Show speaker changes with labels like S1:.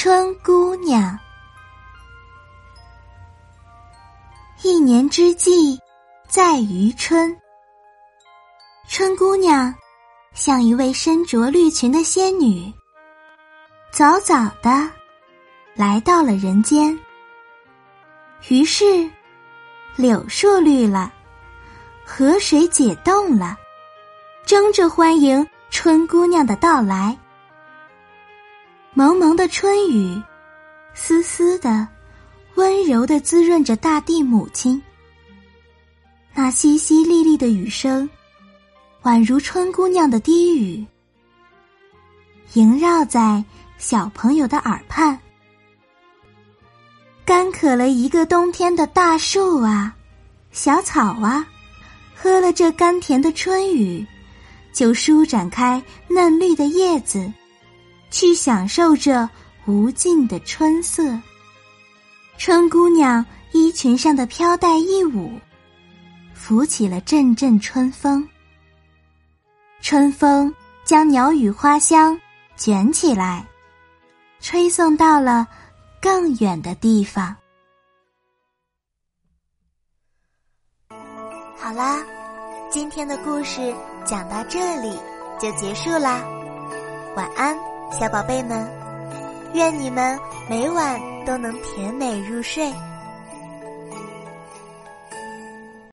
S1: 春姑娘》。一年之计在于春，春姑娘像一位身着绿裙的仙女，早早的来到了人间。于是，柳树绿了，河水解冻了。争着欢迎春姑娘的到来。蒙蒙的春雨，丝丝的，温柔的滋润着大地母亲。那淅淅沥沥的雨声，宛如春姑娘的低语，萦绕在小朋友的耳畔。干渴了一个冬天的大树啊，小草啊，喝了这甘甜的春雨。就舒展开嫩绿的叶子，去享受这无尽的春色。春姑娘衣裙上的飘带一舞，拂起了阵阵春风。春风将鸟语花香卷起来，吹送到了更远的地方。
S2: 好啦，今天的故事。讲到这里就结束啦，晚安，小宝贝们，愿你们每晚都能甜美入睡。